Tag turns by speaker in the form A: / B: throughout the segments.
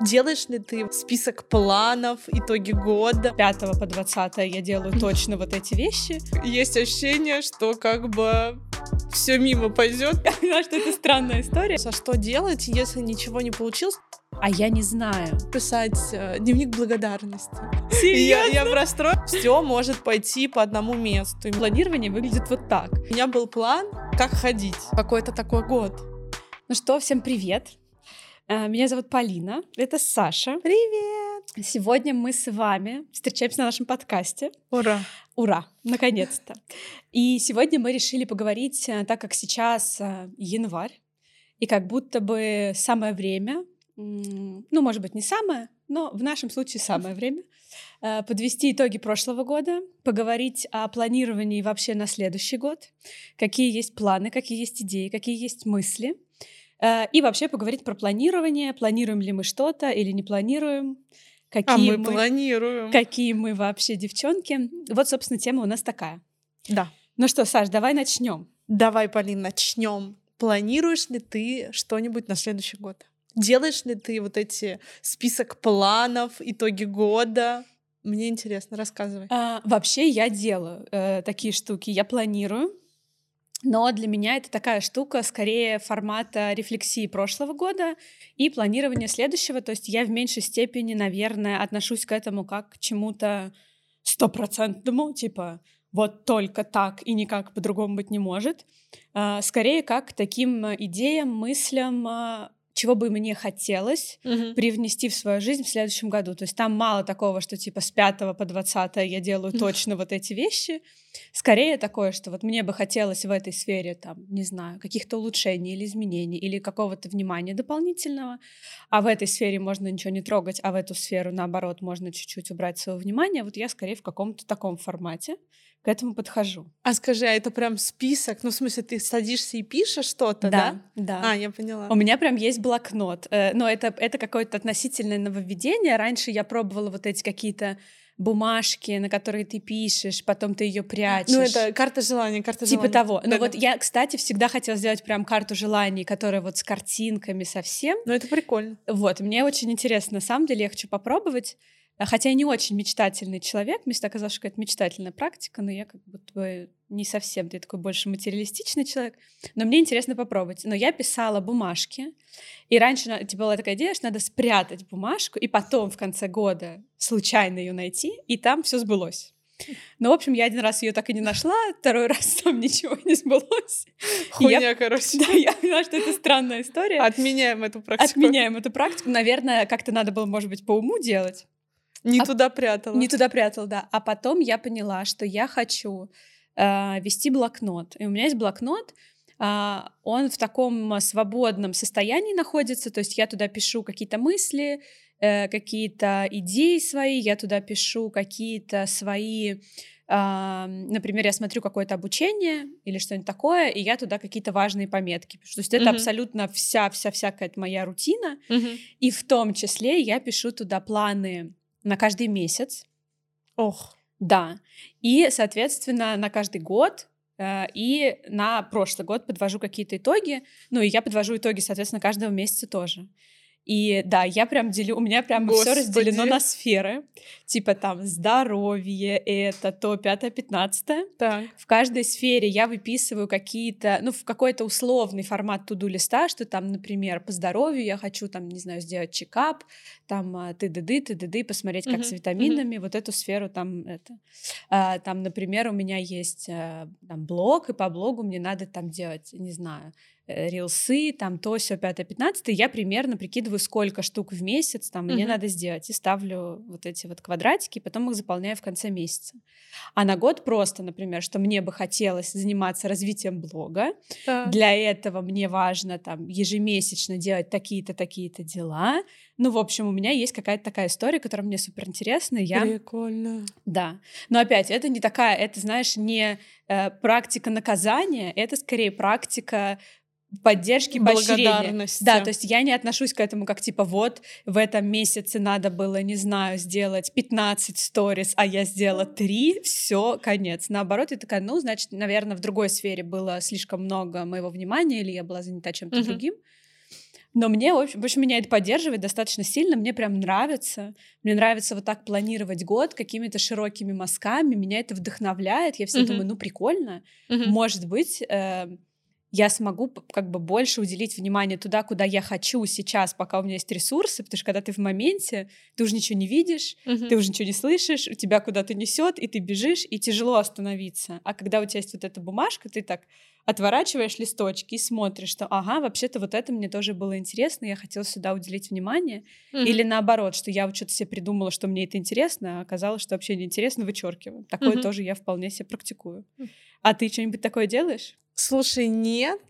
A: Делаешь ли ты список планов, итоги года?
B: 5 по 20 я делаю точно вот эти вещи.
A: Есть ощущение, что как бы все мимо пойдет.
B: Я поняла, что это странная история.
A: А что делать, если ничего не получилось?
B: А я не знаю.
A: Писать э, дневник благодарности.
B: Серьезно?
A: Я, я в расстройстве. Все может пойти по одному месту.
B: Планирование выглядит вот так.
A: У меня был план, как ходить. Какой-то такой год.
B: Ну что, всем привет. Э, Меня зовут Полина, это Саша.
A: Привет!
B: Сегодня мы с вами встречаемся на нашем подкасте.
A: Ура!
B: Ура! Наконец-то! И сегодня мы решили поговорить, э, так как сейчас э, январь, и как будто бы самое время, ну, может быть, не самое, но в нашем случае самое время, подвести итоги прошлого года, поговорить о планировании вообще на следующий год, какие есть планы, какие есть идеи, какие есть мысли, и вообще поговорить про планирование, планируем ли мы что-то или не планируем,
A: А
B: какие
A: мы планируем.
B: какие мы вообще девчонки. Вот, собственно, тема у нас такая.
A: Да.
B: Ну что, Саш, давай начнем.
A: Давай, Полин, начнем. Планируешь ли ты что-нибудь на следующий год? Делаешь ли ты вот эти список планов, итоги года? Мне интересно, рассказывай.
B: А, вообще я делаю э, такие штуки, я планирую. Но для меня это такая штука скорее формата рефлексии прошлого года и планирования следующего. То есть я в меньшей степени, наверное, отношусь к этому как к чему-то стопроцентному, типа вот только так и никак по-другому быть не может. А, скорее как к таким идеям, мыслям, а, чего бы мне хотелось
A: Мгм.
B: привнести в свою жизнь в следующем году. То есть там мало такого, что типа с 5 по 20 я делаю точно вот эти вещи. Скорее такое, что вот мне бы хотелось в этой сфере, там, не знаю, каких-то улучшений или изменений, или какого-то внимания дополнительного, а в этой сфере можно ничего не трогать, а в эту сферу, наоборот, можно чуть-чуть убрать своего внимания. Вот я скорее в каком-то таком формате к этому подхожу.
A: А скажи, а это прям список? Ну, в смысле, ты садишься и пишешь что-то, да?
B: да.
A: А, я поняла.
B: У меня прям есть блокнот. Э, Но это, это какое-то относительное нововведение. Раньше я пробовала вот эти какие-то бумажки, на которые ты пишешь, потом ты ее прячешь.
A: Ну, это карта желаний, карта
B: Типа
A: желаний.
B: того. Но
A: Да-да.
B: вот я, кстати, всегда хотела сделать прям карту желаний, которая вот с картинками совсем.
A: Ну, это прикольно.
B: Вот, мне очень интересно, на самом деле, я хочу попробовать. А Хотя я не очень мечтательный человек, мне всегда казалось, что это мечтательная практика, но я как будто бы не совсем, ты такой больше материалистичный человек. Но мне интересно попробовать. Но я писала бумажки, и раньше типа, была такая идея, что надо спрятать бумажку, и потом в конце года случайно ее найти, и там все сбылось. Ну, в общем, я один раз ее так и не нашла, второй раз там ничего не сбылось. И я-
A: Хуйня, короче.
B: Да, я поняла, что это странная история.
A: Отменяем эту практику.
B: Отменяем эту практику. Наверное, как-то надо было, может быть, по уму делать.
A: Не
B: А-
A: туда прятала.
B: Не туда прятал, да. А потом я поняла, что я хочу э, вести блокнот. И у меня есть блокнот, а, он в таком свободном состоянии находится, то есть я туда пишу какие-то мысли, э, какие-то идеи свои, я туда пишу какие-то свои, а, например, я смотрю какое-то обучение или что-нибудь такое, и я туда какие-то важные пометки пишу. То есть это
A: Мгм.
B: абсолютно вся-вся-вся какая-то моя рутина,
A: Мгм.
B: и в том числе я пишу туда планы на каждый месяц.
A: Ох.
B: Да. И, соответственно, на каждый год э, и на прошлый год подвожу какие-то итоги. Ну, и я подвожу итоги, соответственно, каждого месяца тоже. И да, я прям делю, у меня прям все разделено на сферы. Типа там здоровье, это то, пятое, пятнадцатое.
A: Так.
B: В каждой сфере я выписываю какие-то, ну, в какой-то условный формат туду листа, что там, например, по здоровью я хочу, там, не знаю, сделать чекап, там, а, ты-ды-ды, ты-ды-ды, посмотреть, как
A: Мгм,
B: с витаминами, вот эту сферу там, это. А, там, например, у меня есть э, там блог, и по блогу мне надо там делать, не знаю, рилсы, там то, все, пятое, пятнадцатое, я примерно прикидываю, сколько штук в месяц там мне надо сделать, и ставлю вот эти вот квадратики, потом их заполняю в конце месяца. А на год просто, например, что мне бы хотелось заниматься развитием блога. Для этого мне важно там ежемесячно делать такие-то, такие-то дела. Ну, в общем, у меня есть какая-то такая история, которая мне супер интересна. Я...
A: Прикольно.
B: Да. Но опять, это не такая, это, знаешь, не э, практика наказания, это скорее практика поддержки, поощрения. Да, то есть я не отношусь к этому как типа вот в этом месяце надо было, не знаю, сделать 15 сториз, а я сделала 3, все, конец. Наоборот, я такая, ну, значит, наверное, в другой сфере было слишком много моего внимания, или я была занята чем-то
A: Мгм.
B: другим. Но мне, в общем, в общем, меня это поддерживает достаточно сильно, мне прям нравится. Мне нравится вот так планировать год какими-то широкими мазками, меня это вдохновляет. Я все
A: Мгм.
B: думаю, ну прикольно,
A: Мгм.
B: может быть, э, я смогу как бы больше уделить внимание туда, куда я хочу сейчас, пока у меня есть ресурсы, потому что когда ты в моменте, ты уже ничего не видишь,
A: Мгм.
B: ты уже ничего не слышишь, у тебя куда-то несет, и ты бежишь, и тяжело остановиться. А когда у тебя есть вот эта бумажка, ты так отворачиваешь листочки и смотришь, что ага, вообще-то вот это мне тоже было интересно, я хотела сюда уделить внимание.
A: Мгм.
B: Или наоборот, что я вот что-то себе придумала, что мне это интересно, а оказалось, что вообще неинтересно, вычеркиваю. Такое
A: Мгм.
B: тоже я вполне себе практикую.
A: М.
B: А ты что-нибудь такое делаешь?
A: Слушай, нет.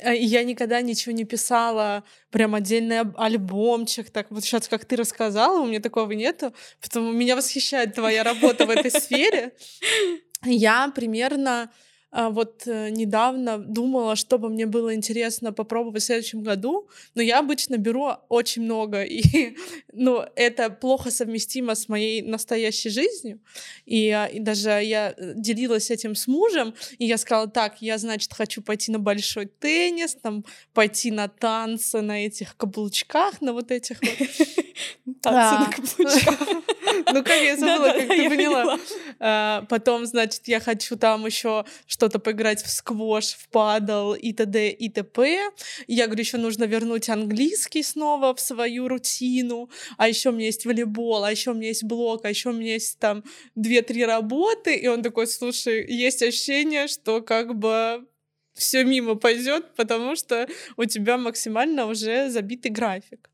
A: Э, Я никогда ничего не писала, прям отдельный альбомчик. Так вот сейчас, как ты рассказала, у меня такого нету. Потому меня восхищает твоя работа в этой сфере. Я примерно вот э, недавно думала, что бы мне было интересно попробовать в следующем году, но я обычно беру очень много, и ну, это плохо совместимо с моей настоящей жизнью. И, а, и даже я э, делилась этим с мужем, и я сказала, так, я, значит, хочу пойти на большой теннис, там, пойти на танцы на этих каблучках, на вот этих вот.
B: Танцы на
A: А.
B: каблучках.
A: Ну, как я забыла, как ты поняла. А, Потом, значит, я хочу там еще что-то поиграть в сквош, в падал и т.д. и т.п. Я говорю, еще нужно вернуть английский снова в свою рутину. А еще у меня есть волейбол, а еще у меня есть блог, а еще у меня есть там две-три работы. И он такой, слушай, есть ощущение, что как бы все мимо пойдет, потому что у тебя максимально уже забитый график.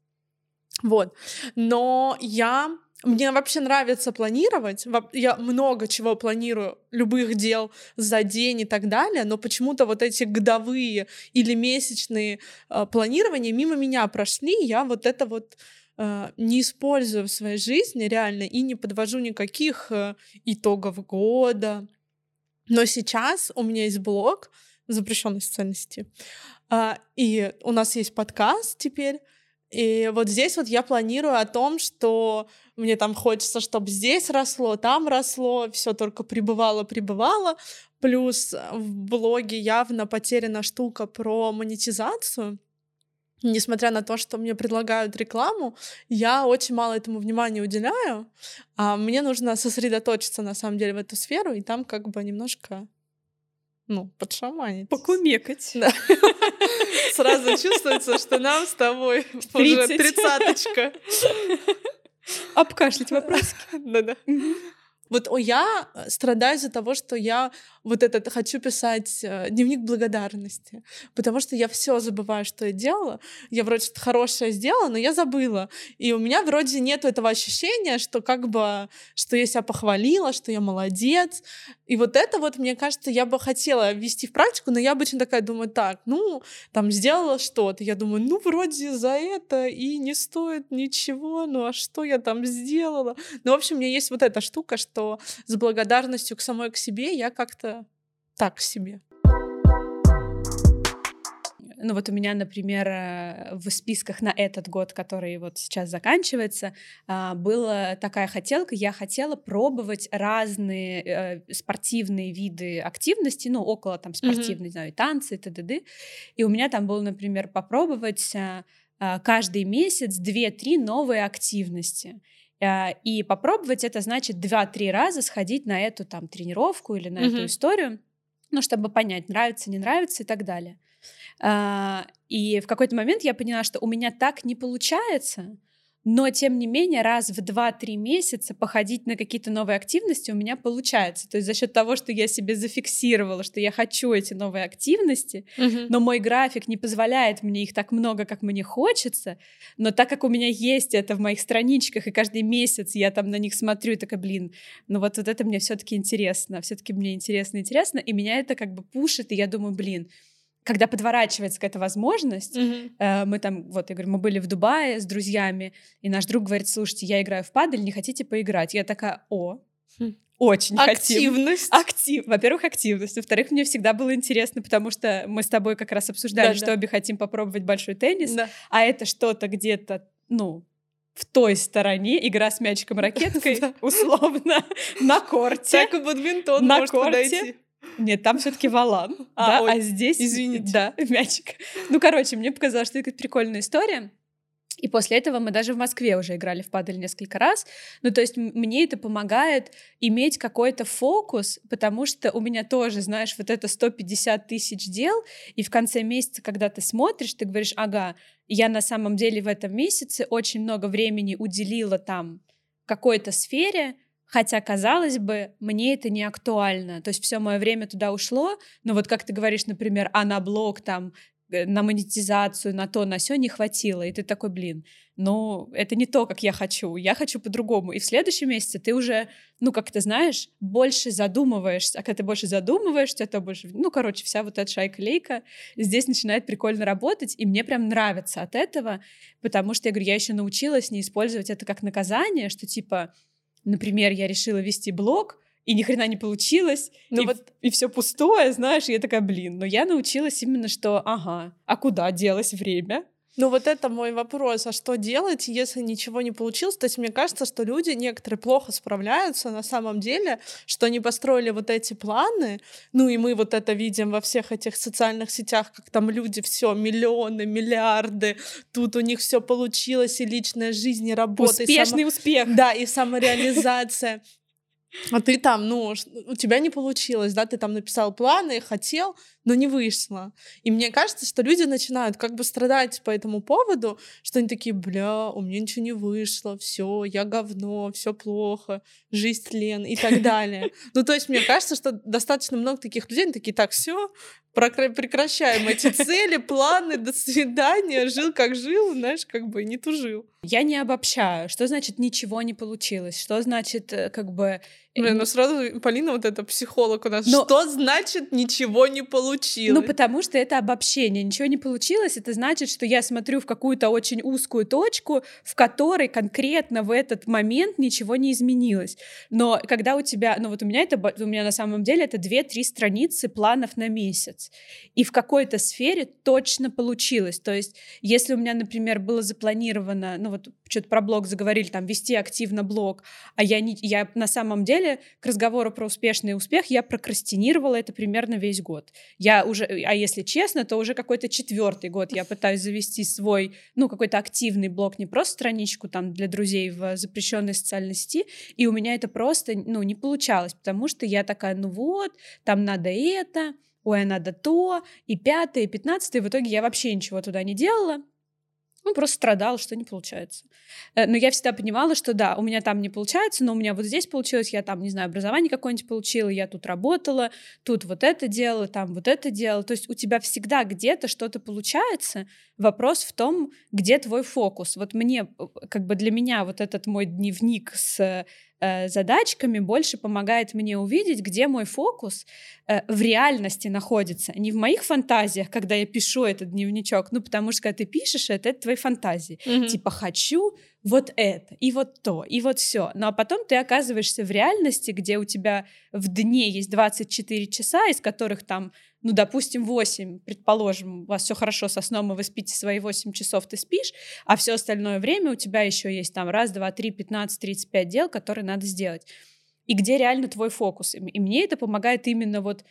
A: Вот. Но я мне вообще нравится планировать. Я много чего планирую, любых дел за день и так далее, но почему-то вот эти годовые или месячные э, планирования мимо меня прошли. Я вот это вот э, не использую в своей жизни реально и не подвожу никаких э, итогов года. Но сейчас у меня есть блог запрещенной социальной а, и у нас есть подкаст теперь. И вот здесь вот я планирую о том, что мне там хочется, чтобы здесь росло, там росло, все только прибывало, прибывало. Плюс в блоге явно потеряна штука про монетизацию. Несмотря на то, что мне предлагают рекламу, я очень мало этому внимания уделяю. А мне нужно сосредоточиться на самом деле в эту сферу, и там как бы немножко, ну, подшаманить.
B: Покумекать.
A: Да. Сразу чувствуется, что нам с тобой уже тридцаточка.
B: Обкашлять вопрос.
A: Да-да. Вот я э, страдаю из-за того, что я вот этот хочу писать э, дневник благодарности, потому что я все забываю, что я делала. Я вроде что-то хорошее сделала, но я забыла. И у меня вроде нет этого ощущения, что как бы, что я себя похвалила, что я молодец. И вот это вот, мне кажется, я бы хотела ввести в практику, но я обычно такая думаю, так, ну, там сделала что-то. Я думаю, ну, вроде за это и не стоит ничего, ну, а что я там сделала? Ну, в общем, у меня есть вот эта штука, что с благодарностью к самой к себе я как-то так себе.
B: Ну вот у меня, например, э, в списках на этот год, который вот сейчас заканчивается, а, была такая хотелка. Я хотела пробовать разные э, спортивные виды активности, ну около там спортивной, не знаю, и танцы, и т.д. И у меня там было, например, попробовать а, каждый месяц 2-3 новые активности. И попробовать это значит 2-3 раза сходить на эту там тренировку или на эту
A: Мгм.
B: историю, ну, чтобы понять, нравится, не нравится и так далее. А, И в какой-то момент я поняла, что у меня так не получается, но тем не менее раз в 2-3 месяца походить на какие-то новые активности у меня получается. То есть за счет того, что я себе зафиксировала, что я хочу эти новые активности, но мой график не позволяет мне их так много, как мне хочется, но так как у меня есть это в моих страничках, и каждый месяц я там на них смотрю и такая, блин, ну вот, вот это мне все таки интересно, все таки мне интересно, интересно, и меня это как бы пушит, и я думаю, блин, когда подворачивается какая-то возможность,
A: Мгм.
B: э, мы там, вот, я говорю, мы были в Дубае с друзьями, и наш друг говорит, слушайте, я играю в падаль, не хотите поиграть? Я такая, о,
A: Хм.
B: очень хотим.
A: Активность.
B: Актив. Во-первых, активность. Во-вторых, мне всегда было интересно, потому что мы с тобой как раз обсуждали,
A: Да,
B: что
A: да.
B: обе хотим попробовать большой теннис,
A: Да.
B: а это что-то где-то, ну, в той стороне, игра с мячиком ракеткой,
A: Да.
B: условно, на корте.
A: Так и бадминтон
B: На корте. Нет, там все-таки валан, а, да, ой, а здесь...
A: Извините.
B: Да, мячик. Ну, короче, мне показалось, что это прикольная история. И после этого мы даже в Москве уже играли в падаль несколько раз. Ну, то есть мне это помогает иметь какой-то фокус, потому что у меня тоже, знаешь, вот это 150 тысяч дел, и в конце месяца, когда ты смотришь, ты говоришь, ага, я на самом деле в этом месяце очень много времени уделила там какой-то сфере, Хотя, казалось бы, мне это не актуально. То есть все мое время туда ушло. Но вот как ты говоришь, например, а на блог там Э, на монетизацию, на то, на все не хватило. И ты такой, блин, ну, это не то, как я хочу. Я хочу по-другому. И в следующем месяце ты уже, ну, как ты знаешь, больше задумываешься. А когда ты больше задумываешься, то больше... Ну, короче, вся вот эта шайка-лейка здесь начинает прикольно работать. И мне прям нравится от этого, потому что, я говорю, я еще научилась не использовать это как наказание, что типа, например, я решила вести блог, и ни хрена не получилось, ну и, вот... и все пустое, знаешь, и я такая, блин, но я научилась именно, что, ага, а куда делось время?
A: Ну вот это мой вопрос, а что делать, если ничего не получилось? То есть мне кажется, что люди некоторые плохо справляются на самом деле, что они построили вот эти планы, ну и мы вот это видим во всех этих социальных сетях, как там люди все миллионы, миллиарды, тут у них все получилось, и личная жизнь, и работа.
B: Успешный и само... успех.
A: Да, и самореализация. А ты там, ну, у тебя не получилось, да, ты там написал планы, хотел, но не вышло. И мне кажется, что люди начинают как бы страдать по этому поводу, что они такие, бля, у меня ничего не вышло, все, я говно, все плохо, жизнь тлен и так далее. Ну, то есть мне кажется, что достаточно много таких людей, они такие, так, все, прекращаем эти цели, планы, до свидания, жил как жил, знаешь, как бы не тужил.
B: Я не обобщаю. Что значит ничего не получилось? Что значит э, как бы...
A: Блин, ну сразу Полина вот это психолог у нас. Но... Что значит ничего не получилось?
B: Ну потому что это обобщение. Ничего не получилось, это значит, что я смотрю в какую-то очень узкую точку, в которой конкретно в этот момент ничего не изменилось. Но когда у тебя, ну вот у меня это, у меня на самом деле это 2-3 страницы планов на месяц. И в какой-то сфере точно получилось. То есть если у меня, например, было запланировано, ну вот что-то про блог заговорили, там, вести активно блог, а я, не, я на самом деле к разговору про успешный успех я прокрастинировала это примерно весь год. Я уже, а если честно, то уже какой-то четвертый год я пытаюсь завести свой, ну, какой-то активный блог, не просто страничку там для друзей в запрещенной социальной сети, и у меня это просто, ну, не получалось, потому что я такая, ну вот, там надо это, ой, а надо то, и пятое, и пятнадцатое, в итоге я вообще ничего туда не делала, ну, просто страдала, что не получается. Э, но я всегда понимала, что да, у меня там не получается, но у меня вот здесь получилось, я там, не знаю, образование какое-нибудь получила, я тут работала, тут вот это делала, там вот это делала. То есть у тебя всегда где-то что-то получается. Вопрос в том, где твой фокус. Вот мне, э, как бы для меня вот этот мой дневник с э, задачками больше помогает мне увидеть, где мой фокус э, в реальности находится, не в моих фантазиях, когда я пишу этот дневничок, ну потому что когда ты пишешь это, это твои фантазии, mm-hmm. типа хочу вот это, и вот то, и вот все. Ну а потом ты оказываешься в реальности, где у тебя в дне есть 24 часа, из которых там ну, допустим, 8, предположим, у вас все хорошо со сном, и вы спите свои 8 часов, ты спишь, а все остальное время у тебя еще есть там раз, два, три, 15, 35 дел, которые надо сделать. И где реально твой фокус. И мне это помогает именно вот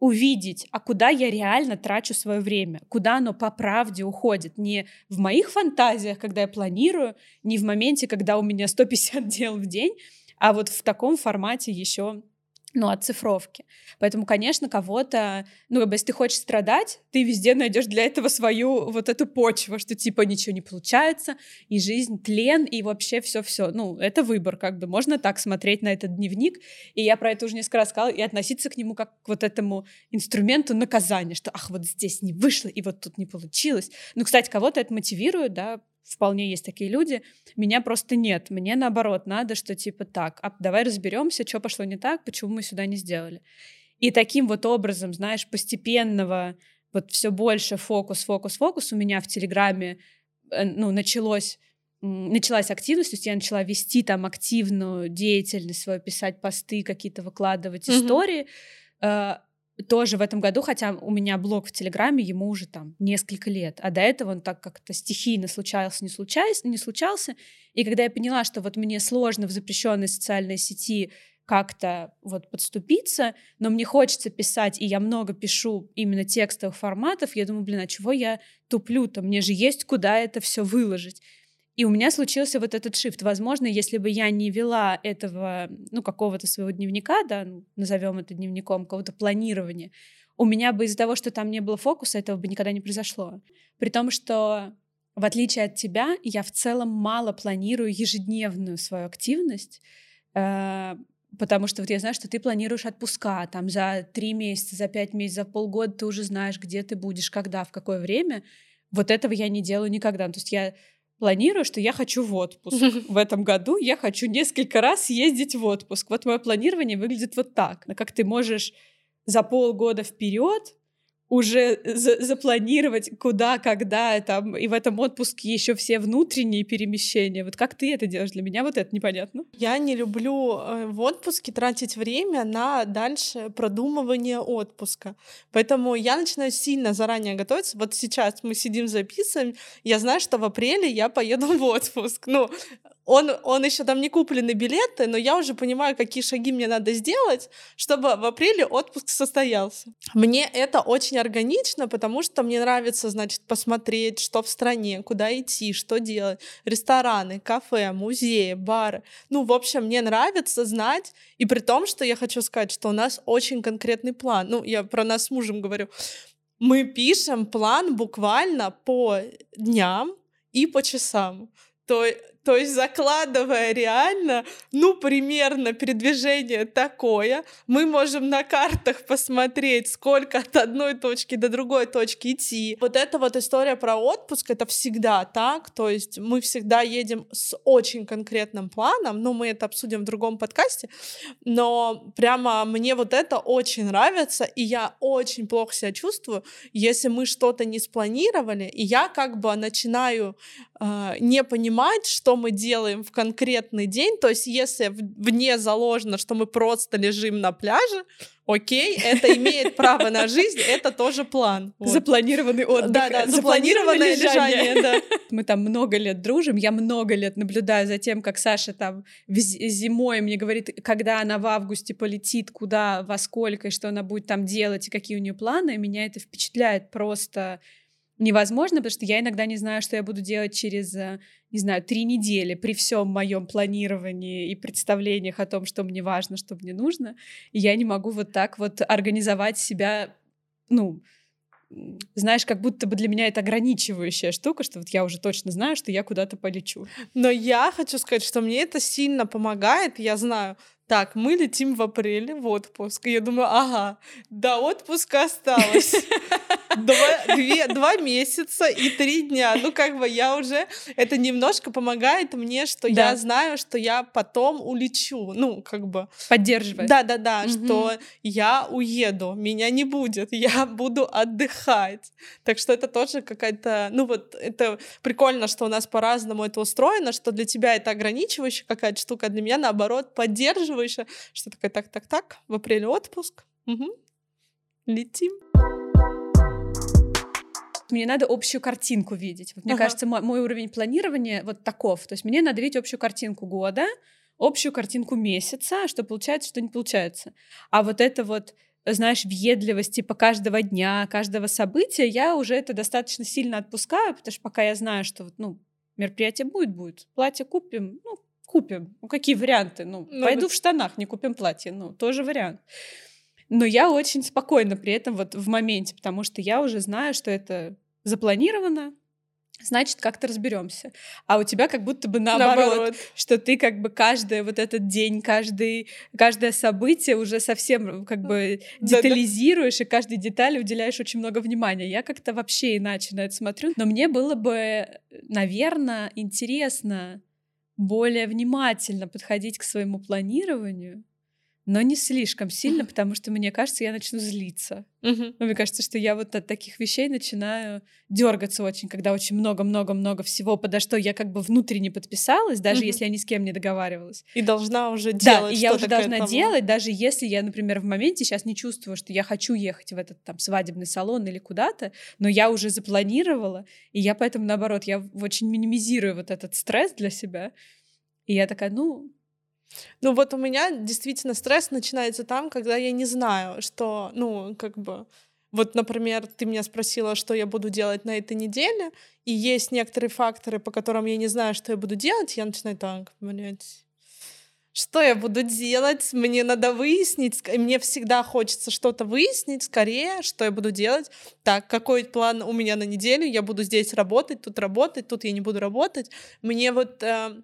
B: увидеть, а куда я реально трачу свое время, куда оно по правде уходит. Не в моих фантазиях, когда я планирую, не в моменте, когда у меня 150 дел в день, а вот в таком формате еще ну, оцифровки. Поэтому, конечно, кого-то, ну, если ты хочешь страдать, ты везде найдешь для этого свою вот эту почву, что типа ничего не получается, и жизнь тлен, и вообще все-все. Ну, это выбор, как бы, можно так смотреть на этот дневник, и я про это уже несколько раз сказала, и относиться к нему как к вот этому инструменту наказания, что, ах, вот здесь не вышло, и вот тут не получилось. Ну, кстати, кого-то это мотивирует, да, вполне есть такие люди. Меня просто нет. Мне наоборот надо, что типа так, а давай разберемся, что пошло не так, почему мы сюда не сделали. И таким вот образом, знаешь, постепенного вот все больше фокус, фокус, фокус у меня в Телеграме э, ну, началось началась активность, то есть я начала вести там активную деятельность свою, писать посты, какие-то выкладывать mm-hmm. истории. Э, тоже в этом году, хотя у меня блог в Телеграме, ему уже там несколько лет, а до этого он так как-то стихийно случался, не случался, не случался. И когда я поняла, что вот мне сложно в запрещенной социальной сети как-то вот подступиться, но мне хочется писать, и я много пишу именно текстовых форматов, я думаю, блин, а чего я туплю-то? Мне же есть куда это все выложить. И у меня случился вот этот шифт. Возможно, если бы я не вела этого, ну, какого-то своего дневника, да, ну, назовем это дневником, какого-то планирования, у меня бы из-за того, что там не было фокуса, этого бы никогда не произошло. При том, что в отличие от тебя, я в целом мало планирую ежедневную свою активность, э, Потому что вот я знаю, что ты планируешь отпуска, там за три месяца, за пять месяцев, за полгода ты уже знаешь, где ты будешь, когда, в какое время. Вот этого я не делаю никогда. То есть я планирую, что я хочу в отпуск. В этом году я хочу несколько раз съездить в отпуск. Вот мое планирование выглядит вот так. Как ты можешь за полгода вперед уже за запланировать, куда, когда, там, и в этом отпуске еще все внутренние перемещения. Вот как ты это делаешь? Для меня вот это непонятно.
A: Я не люблю э, в отпуске тратить время на дальше продумывание отпуска. Поэтому я начинаю сильно заранее готовиться. Вот сейчас мы сидим, записываем. Я знаю, что в апреле я поеду в отпуск. Ну, он, он еще там не куплены билеты, но я уже понимаю, какие шаги мне надо сделать, чтобы в апреле отпуск состоялся. Мне это очень органично, потому что мне нравится, значит, посмотреть, что в стране, куда идти, что делать. Рестораны, кафе, музеи, бары. Ну, в общем, мне нравится знать, и при том, что я хочу сказать, что у нас очень конкретный план. Ну, я про нас с мужем говорю. Мы пишем план буквально по дням и по часам. То, то есть закладывая реально, ну, примерно передвижение такое, мы можем на картах посмотреть, сколько от одной точки до другой точки идти. Вот эта вот история про отпуск, это всегда так, то есть мы всегда едем с очень конкретным планом, но мы это обсудим в другом подкасте, но прямо мне вот это очень нравится, и я очень плохо себя чувствую, если мы что-то не спланировали, и я как бы начинаю э, не понимать, что мы делаем в конкретный день, то есть если вне заложено, что мы просто лежим на пляже, окей, это имеет право на жизнь, это тоже план.
B: Вот. Запланированный отдых.
A: Да, да, запланированное, лежание. лежание да.
B: Мы там много лет дружим, я много лет наблюдаю за тем, как Саша там зимой мне говорит, когда она в августе полетит, куда, во сколько, и что она будет там делать, и какие у нее планы, меня это впечатляет просто невозможно, потому что я иногда не знаю, что я буду делать через, э, не знаю, три недели при всем моем планировании и представлениях о том, что мне важно, что мне нужно. И я не могу вот так вот организовать себя, ну, знаешь, как будто бы для меня это ограничивающая штука, что вот я уже точно знаю, что я куда-то полечу.
A: Но я хочу сказать, что мне это сильно помогает. Я знаю, так, мы летим в апреле в отпуск. И я думаю, ага, до отпуска осталось два, две, два месяца и три дня. Ну, как бы я уже... Это немножко помогает мне, что да. я знаю, что я потом улечу. Ну, как бы...
B: Поддерживает.
A: Да-да-да, угу. что я уеду, меня не будет, я буду отдыхать. Так что это тоже какая-то... Ну, вот это прикольно, что у нас по-разному это устроено, что для тебя это ограничивающая какая-то штука, а для меня, наоборот, поддерживающая что такое так-так-так, в апреле отпуск, угу. летим.
B: Мне надо общую картинку видеть. Вот, мне ага. кажется, мой, мой уровень планирования вот таков. То есть мне надо видеть общую картинку года, общую картинку месяца, что получается, что не получается. А вот это вот знаешь, въедливость типа каждого дня, каждого события, я уже это достаточно сильно отпускаю, потому что пока я знаю, что вот, ну, мероприятие будет, будет, платье купим, ну, купим. Ну, какие варианты? Ну, ну пойду да. в штанах, не купим платье. Ну, тоже вариант. Но я очень спокойна при этом вот в моменте, потому что я уже знаю, что это запланировано, значит, как-то разберемся. А у тебя как будто бы наоборот, наоборот, что ты как бы каждый вот этот день, каждый, каждое событие уже совсем как бы детализируешь, и каждой детали уделяешь очень много внимания. Я как-то вообще иначе на это смотрю. Но мне было бы, наверное, интересно более внимательно подходить к своему планированию, но не слишком сильно, потому что мне кажется, я начну злиться. Uh-huh. мне кажется, что я вот от таких вещей начинаю дергаться очень, когда очень много-много-много всего, подо что я как бы внутренне подписалась, даже uh-huh. если я ни с кем не договаривалась.
A: И должна уже делать. Да,
B: и я уже должна делать, даже если я, например, в моменте сейчас не чувствую, что я хочу ехать в этот там свадебный салон или куда-то, но я уже запланировала, и я поэтому наоборот, я очень минимизирую вот этот стресс для себя. И я такая, ну,
A: Ну вот у меня действительно стресс начинается там, когда я не знаю, что, ну, как бы, вот, например, ты меня спросила, что я буду делать на этой неделе, и есть некоторые факторы, по которым я не знаю, что я буду делать, я начинаю так, блядь, что я буду делать, мне надо выяснить, мне всегда хочется что-то выяснить скорее, что я буду делать. Так, какой план у меня на неделю, я буду здесь работать, тут работать, тут я не буду работать. Мне вот э,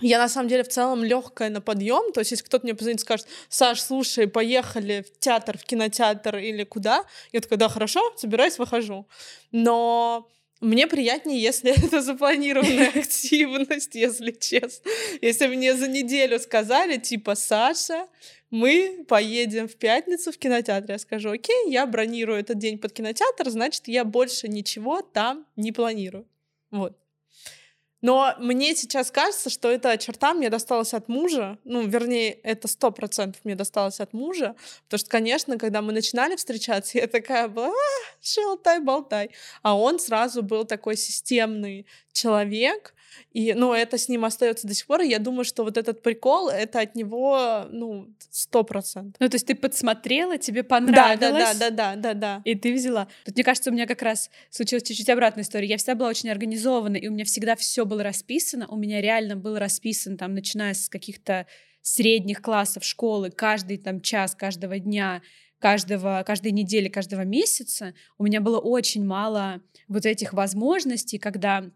A: я на самом деле в целом легкая на подъем. То есть, если кто-то мне позвонит и скажет, Саш, слушай, поехали в театр, в кинотеатр или куда, я такая, да, хорошо, собираюсь, выхожу. Но мне приятнее, если это запланированная активность, если честно. Если мне за неделю сказали, типа, Саша, мы поедем в пятницу в кинотеатр. Я скажу, окей, я бронирую этот день под кинотеатр, значит, я больше ничего там не планирую. Вот. Но мне сейчас кажется, что эта черта мне досталась от мужа. Ну, вернее, это сто процентов мне досталось от мужа. Потому что, конечно, когда мы начинали встречаться, я такая была, а, шелтай-болтай. А он сразу был такой системный человек, и, ну, это с ним остается до сих пор. И я думаю, что вот этот прикол, это от него, ну, сто процентов.
B: Ну, то есть ты подсмотрела, тебе понравилось.
A: Да, да, да, да, да, да.
B: И ты взяла. Тут, мне кажется, у меня как раз случилась чуть-чуть обратная история. Я всегда была очень организована, и у меня всегда все было расписано. У меня реально был расписан, там, начиная с каких-то средних классов школы, каждый там час каждого дня, каждого, каждой недели, каждого месяца, у меня было очень мало вот этих возможностей, когда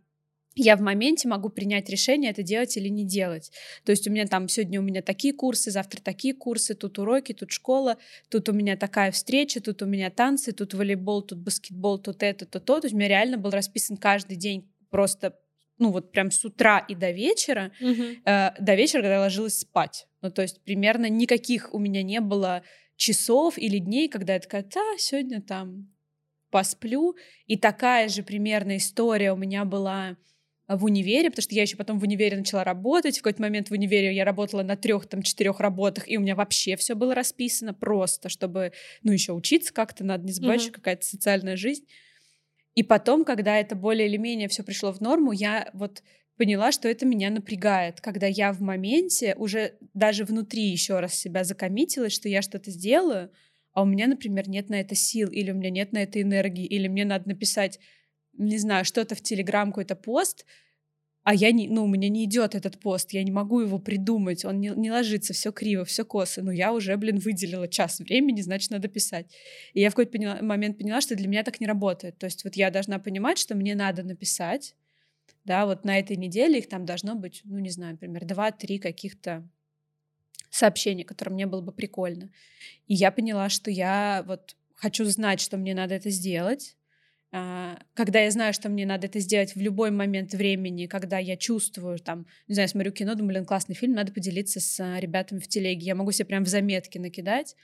B: я в моменте могу принять решение, это делать или не делать. То есть у меня там сегодня у меня такие курсы, завтра такие курсы, тут уроки, тут школа, тут у меня такая встреча, тут у меня танцы, тут волейбол, тут баскетбол, тут это, то то. То есть у меня реально был расписан каждый день просто ну вот прям с утра и до вечера,
A: Мгм.
B: э, до вечера, когда я ложилась спать. Ну то есть примерно никаких у меня не было часов или дней, когда я такая, да, сегодня там посплю. И такая же примерно история у меня была в универе, потому что я еще потом в универе начала работать. В какой-то момент в универе я работала на трех, там, четырех работах, и у меня вообще все было расписано просто, чтобы, ну, еще учиться как-то, надо не забывать, что какая-то социальная жизнь. И потом, когда это более или менее все пришло в норму, я вот поняла, что это меня напрягает, когда я в моменте уже даже внутри еще раз себя закоммитилась, что я что-то сделаю, а у меня, например, нет на это сил, или у меня нет на это энергии, или мне надо написать, не знаю, что-то в Телеграм, какой-то пост, а я не, ну, у меня не идет этот пост, я не могу его придумать, он не, не ложится, все криво, все косо, но я уже, блин, выделила час времени, значит, надо писать. И я в какой-то поняла- момент поняла, что для меня так не работает. То есть вот я должна понимать, что мне надо написать, да, вот на этой неделе их там должно быть, ну, не знаю, например, два-три каких-то сообщения, которые мне было бы прикольно. И я поняла, что я вот хочу знать, что мне надо это сделать, когда я знаю, что мне надо это сделать в любой момент времени, когда я чувствую, там, не знаю, смотрю кино, думаю, блин, классный фильм, надо поделиться с а, ребятами в телеге. Я могу себе прям в заметки накидать,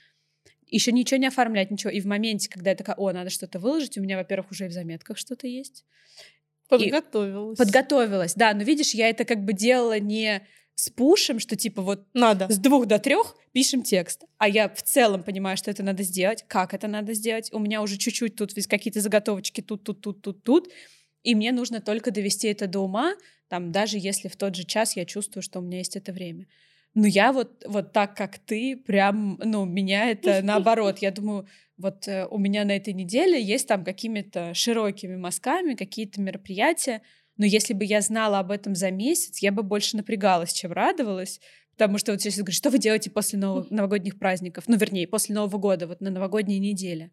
B: еще ничего не оформлять, ничего. И в моменте, когда я такая, о, надо что-то выложить, у меня, во-первых, уже и в заметках что-то есть.
A: Подготовилась.
B: Подготовилась, да, но видишь, я это как бы делала не с пушем, что типа вот
A: Надо.
B: с двух до трех пишем текст. А я в целом понимаю, что это надо сделать, как это надо сделать. У меня уже чуть-чуть тут есть какие-то заготовочки тут, тут, тут, тут, тут. И мне нужно только довести это до ума, там, даже если в тот же час я чувствую, что у меня есть это время. Но я вот, вот так, как ты, прям, ну, меня это наоборот. Я думаю, вот э, у меня на этой неделе есть там какими-то широкими мазками какие-то мероприятия, но если бы я знала об этом за месяц, я бы больше напрягалась, чем радовалась. Потому что вот сейчас говорю, что вы делаете после ново- новогодних праздников? Ну, вернее, после Нового года, вот на новогодней неделе.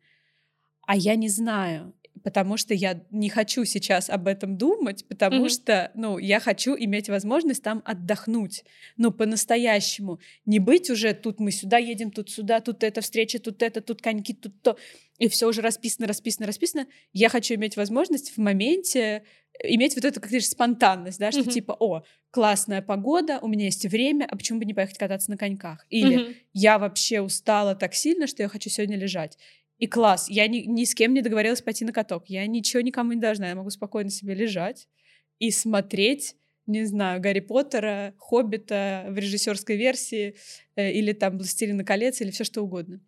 B: А я не знаю, потому что я не хочу сейчас об этом думать, потому
A: Мгм.
B: что, ну, я хочу иметь возможность там отдохнуть, ну, по-настоящему. Не быть уже тут мы сюда едем, тут сюда, тут эта встреча, тут это, тут коньки, тут то. И все уже расписано, расписано, расписано. Я хочу иметь возможность в моменте иметь вот эту, как ты говоришь, спонтанность, да, что
A: Мгм.
B: типа, о, классная погода, у меня есть время, а почему бы не поехать кататься на коньках? Или
A: Мгм.
B: я вообще устала так сильно, что я хочу сегодня лежать. И класс, я ни, ни с кем не договорилась пойти на каток. Я ничего никому не должна. Я могу спокойно себе лежать и смотреть, не знаю, Гарри Поттера, Хоббита в режиссерской версии, э, или там Властелина колец, или все что угодно.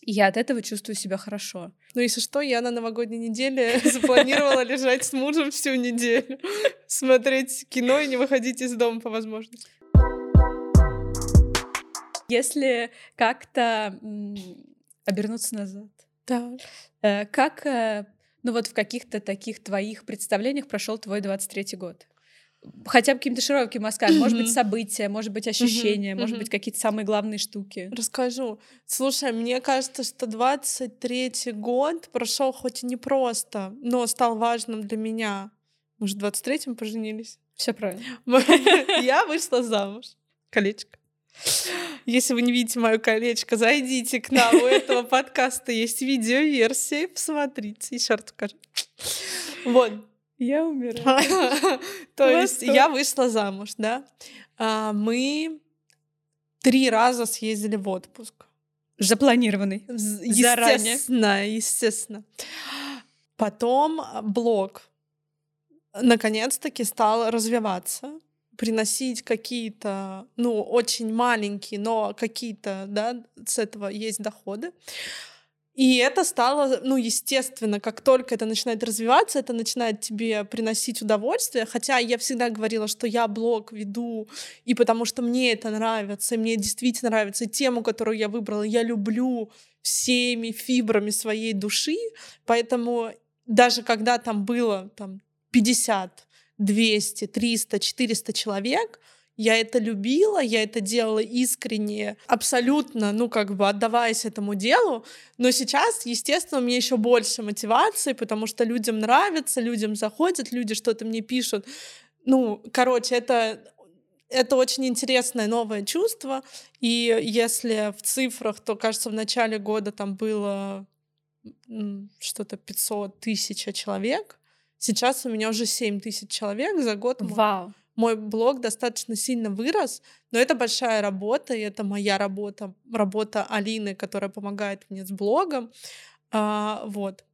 B: И я от этого чувствую себя хорошо.
A: Ну, если что, я на новогодней неделе запланировала лежать с мужем всю неделю, смотреть кино и не выходить из дома по возможности.
B: Если как-то обернуться назад,
A: Так.
B: э, как, э, ну вот в каких-то таких твоих представлениях прошел твой 23-й год? Хотя бы какими-то широкими мазками. Может быть, события, может быть, ощущения, может
A: мгм.
B: быть, какие-то самые главные штуки.
A: Расскажу. Слушай, мне кажется, что 23-й год прошел хоть и непросто, но стал важным для меня. Мы же в 23-м поженились.
B: Все правильно.
A: Я вышла замуж. Колечко. Если вы не видите мое колечко, зайдите к нам. У этого подкаста есть видеоверсия. Посмотрите. Еще раз покажу. Вот.
B: Я умираю.
A: То есть я вышла замуж, да. А, Мы три раза съездили в отпуск.
B: Запланированный. Заранее.
A: Естественно, естественно. Потом а, блог наконец-таки стал развиваться, приносить какие-то, ну, очень маленькие, но какие-то, да, с этого есть доходы. И это стало, ну, естественно, как только это начинает развиваться, это начинает тебе приносить удовольствие. Хотя я всегда говорила, что я блог веду, и потому что мне это нравится, и мне действительно нравится и тему, которую я выбрала, я люблю всеми фибрами своей души, поэтому даже когда там было там 50, 200, 300, 400 человек, я это любила, я это делала искренне, абсолютно, ну, как бы отдаваясь этому делу. Но сейчас, естественно, у меня еще больше мотивации, потому что людям нравится, людям заходят, люди что-то мне пишут. Ну, короче, это это очень интересное новое чувство. И если в цифрах, то, кажется, в начале года там было что-то 500 тысяч человек. Сейчас у меня уже 7 тысяч человек за год.
B: Вау.
A: Мой блог достаточно сильно вырос, но это большая работа, и это моя работа, работа Алины, которая помогает мне с блогом. А, вот.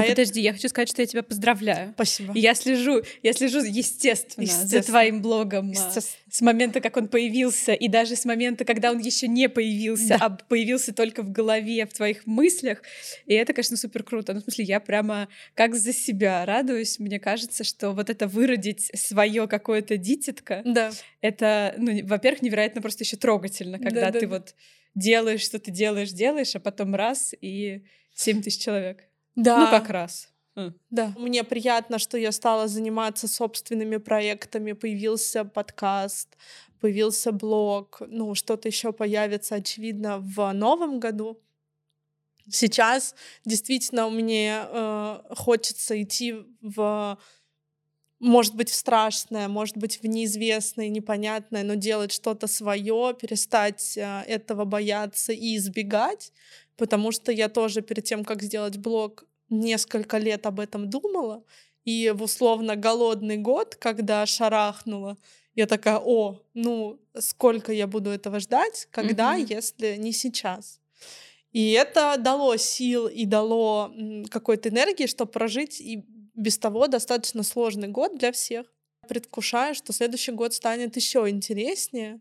A: Поэт-
B: подожди, я хочу сказать, что я тебя поздравляю.
A: Спасибо.
B: Я слежу, я слежу, естественно, за
A: Естественно.
B: твоим блогом. а,
A: Естественно.
B: С момента, как он появился, и даже с момента, когда он еще не появился,
A: Да.
B: а появился только в голове, в твоих мыслях. И это, конечно, супер круто. Ну, в смысле, я прямо как за себя радуюсь. Мне кажется, что вот это выродить свое какое-то дитятко,
A: Да.
B: это, ну, во-первых, невероятно просто еще трогательно, когда ты
A: Да-да-да.
B: вот делаешь, что ты делаешь, делаешь, а потом раз и 7 тысяч человек.
A: Да.
B: Ну, как раз.
A: Да. Мне приятно, что я стала заниматься собственными проектами. Появился подкаст, появился блог. Ну, что-то еще появится, очевидно, в новом году. Сейчас действительно мне э, хочется идти в, может быть, в страшное, может быть, в неизвестное, непонятное, но делать что-то свое, перестать э, этого бояться и избегать, потому что я тоже перед тем, как сделать блог, несколько лет об этом думала, и в условно голодный год, когда шарахнула, я такая, о, ну сколько я буду этого ждать, когда,
B: Мгм.
A: если не сейчас. И это дало сил и дало какой-то энергии, чтобы прожить и без того достаточно сложный год для всех. Предвкушаю, что следующий год станет еще интереснее.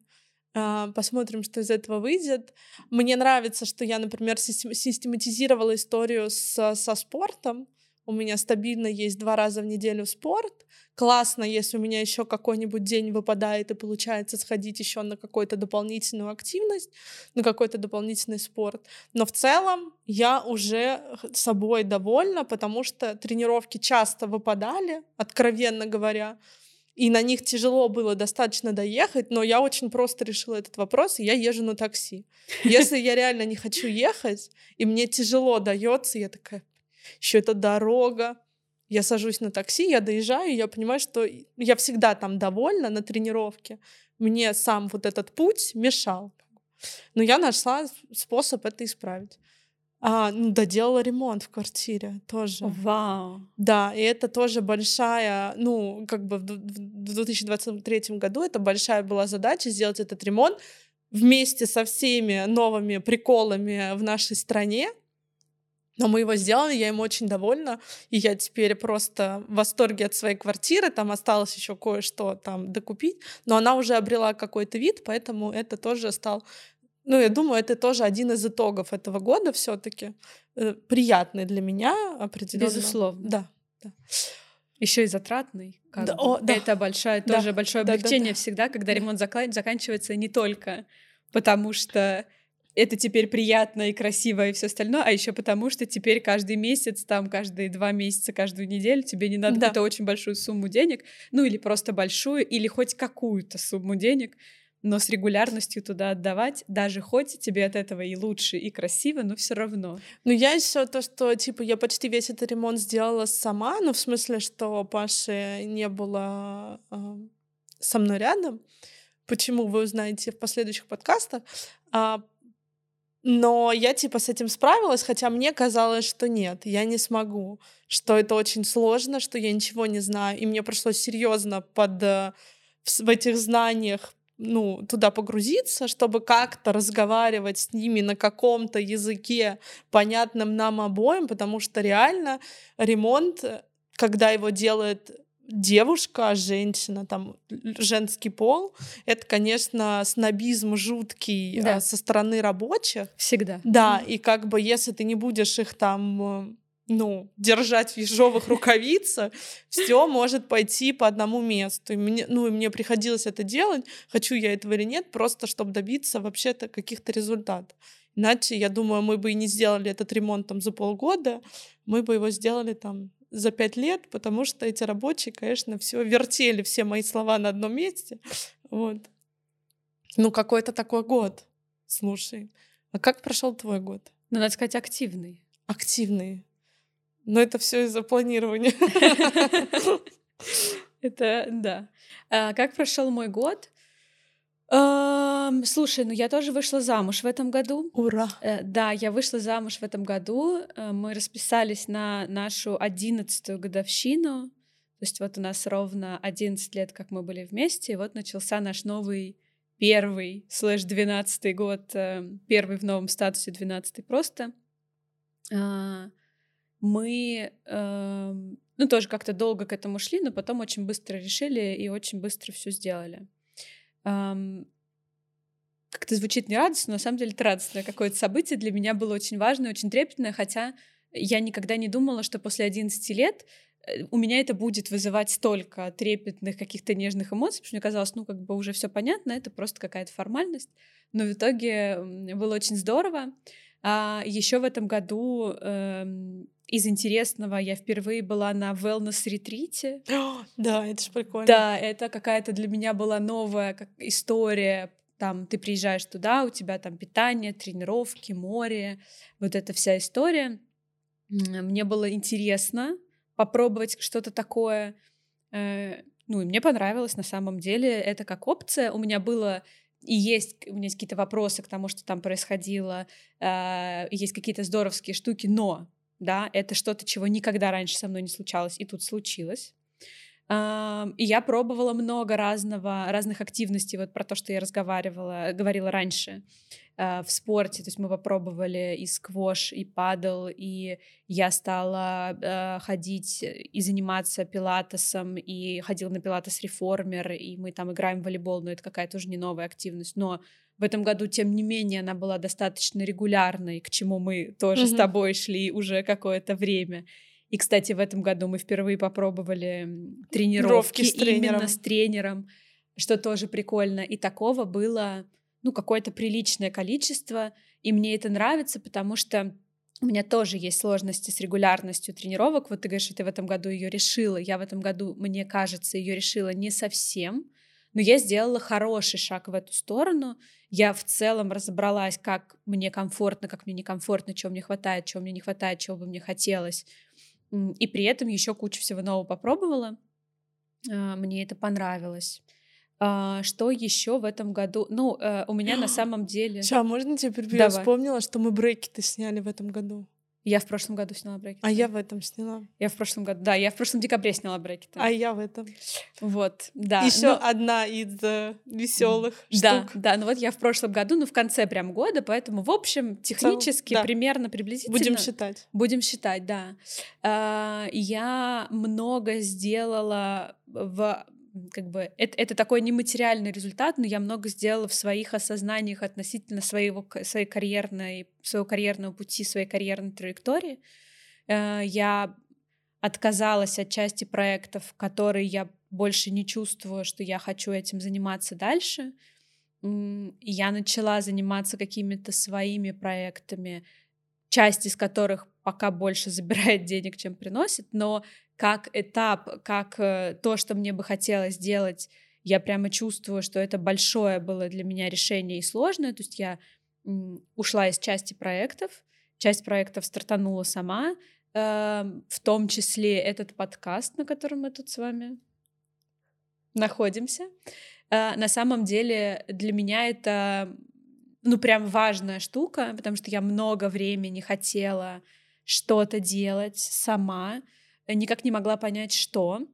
A: А, Посмотрим, что из этого выйдет. Мне нравится, что я, например, систем- систематизировала историю со, со спортом. У меня стабильно есть два раза в неделю спорт. Классно, если у меня еще какой-нибудь день выпадает и получается сходить еще на какую-то дополнительную активность, на какой-то дополнительный спорт. Но в целом я уже х- собой довольна, потому что тренировки часто выпадали, откровенно говоря, и на них тяжело было достаточно доехать, но я очень просто решила этот вопрос, и я езжу на такси. Если я реально не хочу ехать, и мне тяжело дается, я такая, еще это дорога, я сажусь на такси, я доезжаю, и я понимаю, что я всегда там довольна на тренировке. Мне сам вот этот путь мешал. Но я нашла способ это исправить. А, ну, доделала ремонт в квартире тоже.
B: Вау.
A: Да, и это тоже большая, ну, как бы в ду- в 2023 году это большая была задача сделать этот ремонт вместе со всеми новыми приколами в нашей стране. Но мы его сделали, я им очень довольна, и я теперь просто в восторге от своей квартиры. Там осталось еще кое-что там докупить, но она уже обрела какой-то вид, поэтому это тоже стал ну, я думаю, это тоже один из итогов этого года все-таки приятный для меня определенно.
B: Безусловно.
A: Да. да.
B: Еще и затратный. как
A: Да,
B: бы.
A: о, да.
B: Это большое,
A: Да,
B: тоже большое
A: да, да,
B: облегчение
A: да.
B: всегда, когда ремонт закла- заканчивается не только потому что это теперь приятно и красиво и все остальное, а еще потому, что теперь каждый месяц, там каждые два месяца, каждую неделю тебе не надо да. какую-то очень большую сумму денег, ну или просто большую, или хоть какую-то сумму денег, но с регулярностью туда отдавать, даже хоть тебе от этого и лучше, и красиво, но все равно.
A: Ну, я еще то, что, типа, я почти весь этот ремонт сделала сама, ну, в смысле, что Паши не было э, со мной рядом. Почему вы узнаете в последующих подкастах? А, но я типа с этим справилась, хотя мне казалось, что нет, я не смогу, что это очень сложно, что я ничего не знаю, и мне пришлось серьезно под э, в этих знаниях ну, туда погрузиться, чтобы как-то разговаривать с ними на каком-то языке, понятном нам обоим, потому что реально ремонт, э, когда его делает девушка, женщина, там, женский пол, это, конечно, снобизм жуткий а, да. со стороны рабочих.
B: Всегда.
A: Да, и как бы если ты не будешь их там э, ну, держать в ежовых рукавицах, все может пойти по одному месту. И мне, ну, и мне приходилось это делать, хочу я этого или нет, просто чтобы добиться вообще-то каких-то результатов. Иначе, я думаю, мы бы и не сделали этот ремонт там за полгода, мы бы его сделали там за пять лет, потому что эти рабочие, конечно, все вертели все мои слова на одном месте. Вот. Ну, какой-то такой год. Слушай, а как прошел твой год?
B: Ну, надо сказать, активный.
A: Активный. Но это все из-за планирования.
B: Это да. А как прошел мой год? Слушай, ну я тоже вышла замуж в этом году.
A: Ура!
B: Э, да, я вышла замуж в этом году. Э, мы расписались на нашу одиннадцатую годовщину. То есть вот у нас ровно 11 лет, как мы были вместе, и вот начался наш новый первый слэш двенадцатый год, э, первый в новом статусе, двенадцатый просто. Мы, эм, ну, тоже как-то долго к этому шли, но потом очень быстро решили и очень быстро все сделали как-то звучит не радостно, но на самом деле это радостное какое-то событие для меня было очень важное, очень трепетное, хотя я никогда не думала, что после 11 лет э, у меня это будет вызывать столько трепетных каких-то нежных эмоций, потому что мне казалось, ну, как бы уже все понятно, это просто какая-то формальность. Но в итоге было очень здорово. А еще в этом году эм, из интересного я впервые была на wellness-ретрите.
A: Да, это же прикольно.
B: Да, это какая-то для меня была новая как история. Там ты приезжаешь туда, у тебя там питание, тренировки, море, вот эта вся история. Мне было интересно попробовать что-то такое. Э, ну, и мне понравилось на самом деле. Это как опция. У меня было и есть, у меня есть какие-то вопросы к тому, что там происходило, э, есть какие-то здоровские штуки, но да, это что-то, чего никогда раньше со мной не случалось, и тут случилось. И я пробовала много разного, разных активностей, вот про то, что я разговаривала, говорила раньше а, в спорте. То есть мы попробовали и сквош, и падал, и я стала а, ходить и заниматься пилатесом, и ходила на пилатес-реформер, и мы там играем в волейбол, но это какая-то уже не новая активность. Но в этом году, тем не менее, она была достаточно регулярной, к чему мы тоже mm-hmm. с тобой шли уже какое-то время. И, кстати, в этом году мы впервые попробовали тренировки с именно с тренером, что тоже прикольно. И такого было, ну, какое-то приличное количество. И мне это нравится, потому что у меня тоже есть сложности с регулярностью тренировок. Вот ты говоришь, что ты в этом году ее решила. Я в этом году, мне кажется, ее решила не совсем. Но я сделала хороший шаг в эту сторону. Я в целом разобралась, как мне комфортно, как мне некомфортно, чего мне хватает, чего мне не хватает, чего бы мне хотелось. И при этом еще кучу всего нового попробовала. А, мне это понравилось. А, что еще в этом году? Ну, э, у меня на самом деле...
A: Сейчас, можно тебе перебью? Я вспомнила, что мы брекеты сняли в этом году.
B: Я в прошлом году сняла брекеты.
A: А я в этом сняла.
B: Я в прошлом году, да, я в прошлом декабре сняла брекеты.
A: А я в этом.
B: Вот, да.
A: Еще но... одна из uh, веселых
B: да,
A: штук.
B: Да, ну вот я в прошлом году, ну в конце прям года, поэтому в общем технически да. примерно приблизительно.
A: Будем считать.
B: Будем считать, да. Uh, я много сделала в как бы это, это такой нематериальный результат, но я много сделала в своих осознаниях относительно своего, своей карьерной, своего карьерного пути, своей карьерной траектории. Э, я отказалась от части проектов, которые я больше не чувствую, что я хочу этим заниматься дальше. я начала заниматься какими-то своими проектами, часть из которых пока больше забирает денег, чем приносит, но как этап, как э, то, что мне бы хотелось сделать, я прямо чувствую, что это большое было для меня решение и сложное. То есть я ушла из части проектов, часть проектов стартанула сама, эм, в том числе этот подкаст, на котором мы тут с вами находимся. Э, на самом деле для меня это ну прям важная штука, потому что я много времени хотела что-то делать сама, никак не могла понять, что.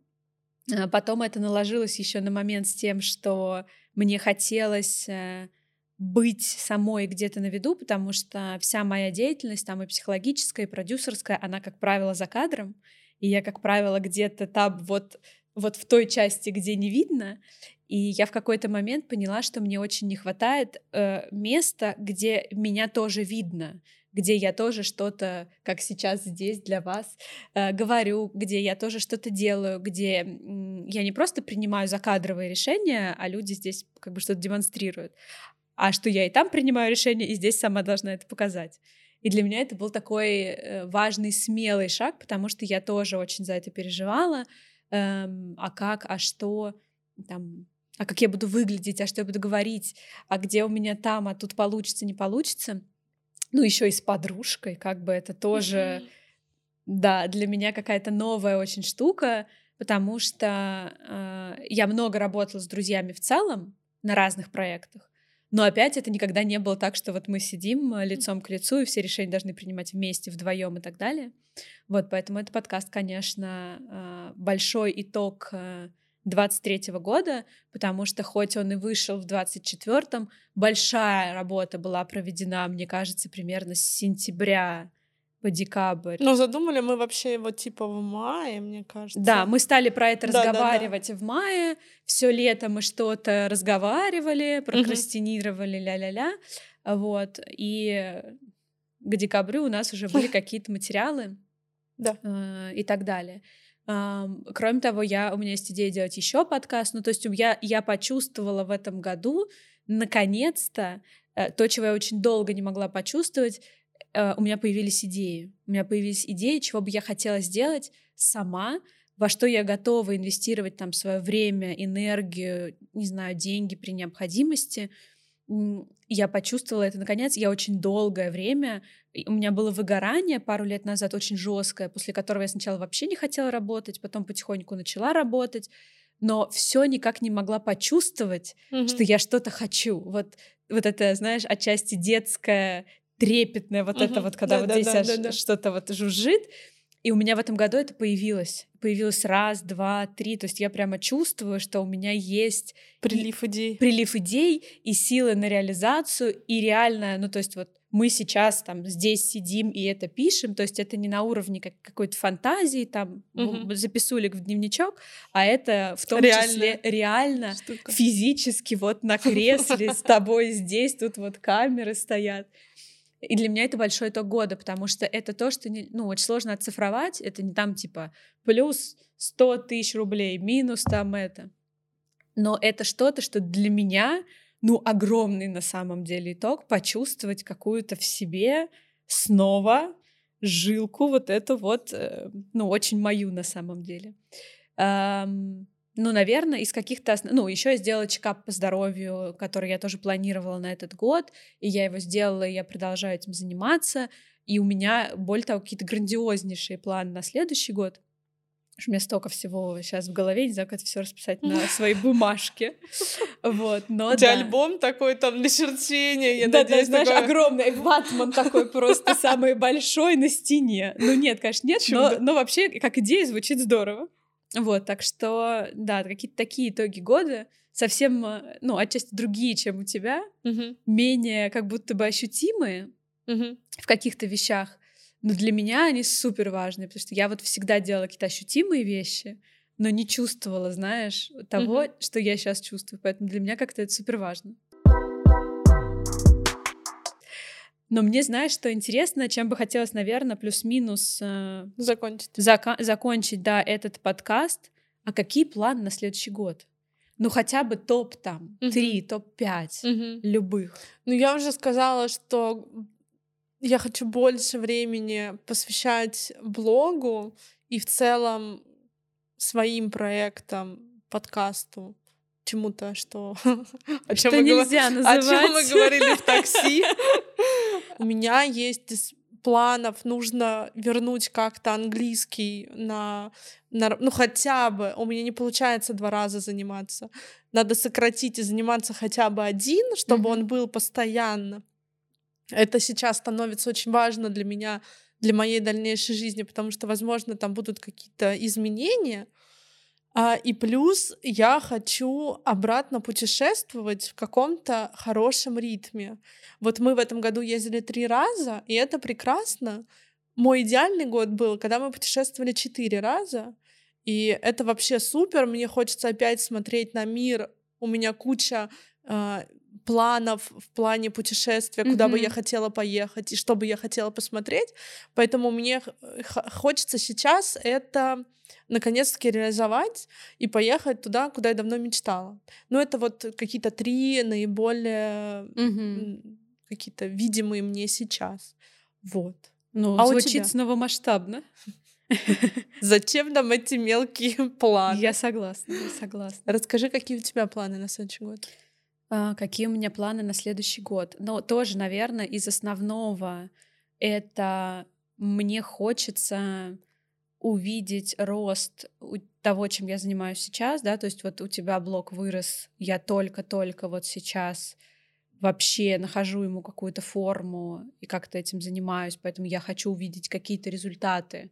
B: А потом это наложилось еще на момент с тем, что мне хотелось э, быть самой где-то на виду, потому что вся моя деятельность, там и психологическая, и продюсерская, она, как правило, за кадром, и я, как правило, где-то там вот, вот в той части, где не видно, и я в какой-то момент поняла, что мне очень не хватает э, места, где меня тоже видно, где я тоже что-то, как сейчас здесь для вас, э, говорю, где я тоже что-то делаю, где э, я не просто принимаю закадровые решения, а люди здесь как бы что-то демонстрируют, а что я и там принимаю решения, и здесь сама должна это показать. И для меня это был такой э, важный, смелый шаг, потому что я тоже очень за это переживала. Эм, а как, а что, там, а как я буду выглядеть, а что я буду говорить, а где у меня там, а тут получится, не получится ну, еще и с подружкой, как бы это тоже, да, для меня какая-то новая очень штука, потому что э, я много работала с друзьями в целом на разных проектах, но опять это никогда не было так, что вот мы сидим э, лицом к лицу, и все решения должны принимать вместе, вдвоем и так далее. Вот, поэтому этот подкаст, конечно, э, большой итог э, 23 года, потому что хоть он и вышел в 24-м, большая работа была проведена, мне кажется, примерно с сентября по декабрь.
A: Но задумали мы вообще его типа в мае, мне кажется.
B: Да, мы стали про это да, разговаривать да, да. в мае. Все лето мы что-то разговаривали, прокрастинировали, ля-ля-ля. Вот. И к декабрю у нас уже были какие-то материалы
A: да.
B: Э, и так далее. Кроме того, я, у меня есть идея делать еще подкаст. Ну, то есть я, я почувствовала в этом году, наконец-то, э, то, чего я очень долго не могла почувствовать, э, у меня появились идеи. У меня появились идеи, чего бы я хотела сделать сама, во что я готова инвестировать там свое время, энергию, не знаю, деньги при необходимости — я почувствовала это наконец. Я очень долгое время, у меня было выгорание пару лет назад очень жесткое, после которого я сначала вообще не хотела работать, потом потихоньку начала работать, но все никак не могла почувствовать, mm-hmm. что я что-то хочу. Вот, вот это, знаешь, отчасти детское, трепетное, вот mm-hmm. это вот, когда да, вот да, здесь да, да, что-то вот жужжит. И у меня в этом году это появилось. Появилось раз, два, три. То есть я прямо чувствую, что у меня есть...
A: Прилив идей.
B: Прилив идей и силы на реализацию. И реально, ну то есть вот мы сейчас там здесь сидим и это пишем, то есть это не на уровне как, какой-то фантазии, там угу. записулик в дневничок, а это в том реально. числе реально, Штука. физически вот на кресле с тобой здесь, тут вот камеры стоят. И для меня это большой итог года, потому что это то, что не, ну, очень сложно оцифровать. Это не там типа плюс 100 тысяч рублей, минус там это. Но это что-то, что для меня, ну, огромный на самом деле итог, почувствовать какую-то в себе снова жилку вот эту вот, э, ну, очень мою на самом деле. Ну, наверное, из каких-то... Ну, еще я сделала чекап по здоровью, который я тоже планировала на этот год, и я его сделала, и я продолжаю этим заниматься, и у меня, более того, какие-то грандиознейшие планы на следующий год. У меня столько всего сейчас в голове, не знаю, как это все расписать на своей бумажке. Вот, но
A: У тебя альбом такой там для черчения, я
B: да, надеюсь. Да, знаешь, огромный ватман такой просто самый большой на стене. Ну нет, конечно, нет, но, но вообще как идея звучит здорово. Вот, так что, да, какие-то такие итоги года, совсем, э, ну, отчасти другие, чем у тебя,
A: угу.
B: менее как будто бы ощутимые
A: угу.
B: в каких-то вещах. Но для меня они супер важны, потому что я вот всегда делала какие-то ощутимые вещи, но не чувствовала, знаешь, того, угу. что я сейчас чувствую. Поэтому для меня как-то это супер важно. Но мне, знаешь, что интересно, чем бы хотелось, наверное, плюс-минус
A: э, закончить.
B: Зака- закончить, да, этот подкаст. А какие планы на следующий год? ну хотя бы топ там три, топ пять любых.
A: Ну я уже сказала, что я хочу больше времени посвящать блогу и в целом своим проектам, подкасту, чему-то, что...
B: о чем мы нельзя называть.
A: О чем мы говорили в такси. У меня есть планов нужно вернуть как-то английский на, на, ну хотя бы, у меня не получается два раза заниматься, надо сократить и заниматься хотя бы один, чтобы mm-hmm. он был постоянно. Это сейчас становится очень важно для меня, для моей дальнейшей жизни, потому что, возможно, там будут какие-то изменения, а, и плюс я хочу обратно путешествовать в каком-то хорошем ритме. Вот мы в этом году ездили три раза, и это прекрасно. Мой идеальный год был, когда мы путешествовали четыре раза. И это вообще супер. Мне хочется опять смотреть на мир. У меня куча э, планов в плане путешествия, куда mm-hmm. бы я хотела поехать и что бы я хотела посмотреть. Поэтому мне хочется сейчас это наконец-таки реализовать и поехать туда, куда я давно мечтала. Но это вот какие-то три наиболее mm-hmm. какие-то видимые мне сейчас. Вот.
B: Ну, а звучит снова масштабно.
A: Зачем нам эти мелкие планы?
B: Я согласна, я согласна.
A: Расскажи, какие у тебя планы на следующий год?
B: А, какие у меня планы на следующий год? Но тоже, наверное, из основного это мне хочется увидеть рост того, чем я занимаюсь сейчас, да, то есть вот у тебя блог вырос, я только-только вот сейчас вообще нахожу ему какую-то форму и как-то этим занимаюсь, поэтому я хочу увидеть какие-то результаты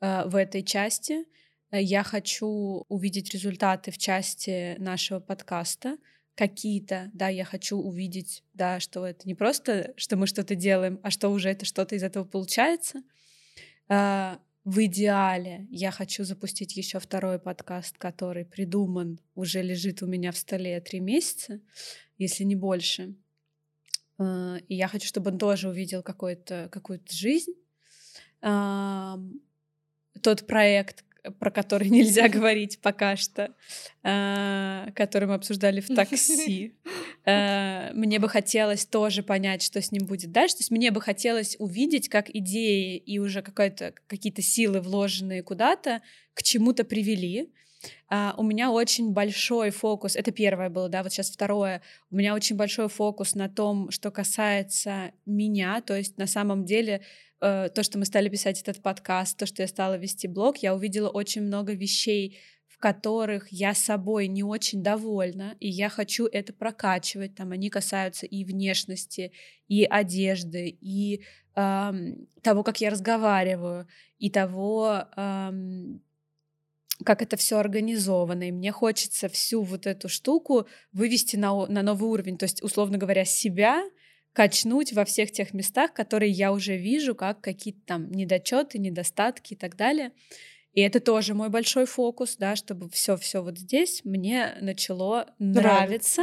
B: э, в этой части. Я хочу увидеть результаты в части нашего подкаста, какие-то, да, я хочу увидеть, да, что это не просто, что мы что-то делаем, а что уже это что-то из этого получается. А, в идеале я хочу запустить еще второй подкаст, который придуман, уже лежит у меня в столе три месяца, если не больше. А, и я хочу, чтобы он тоже увидел какую-то жизнь. Тот проект, про который нельзя говорить пока что, а, который мы обсуждали в такси. А, мне бы хотелось тоже понять, что с ним будет дальше. То есть мне бы хотелось увидеть, как идеи и уже какие-то силы, вложенные куда-то, к чему-то привели. Uh, у меня очень большой фокус, это первое было, да, вот сейчас второе, у меня очень большой фокус на том, что касается меня, то есть на самом деле Э, то, что мы стали писать этот подкаст, то, что я стала вести блог, я увидела очень много вещей, в которых я собой не очень довольна, и я хочу это прокачивать. Там они касаются и внешности, и одежды, и эм, того, как я разговариваю, и того, эм, как это все организовано. И мне хочется всю вот эту штуку вывести на, на новый уровень. То есть, условно говоря, себя качнуть во всех тех местах, которые я уже вижу, как какие-то там недочеты, недостатки и так далее. И это тоже мой большой фокус, да, чтобы все-все вот здесь мне начало нравиться. нравиться.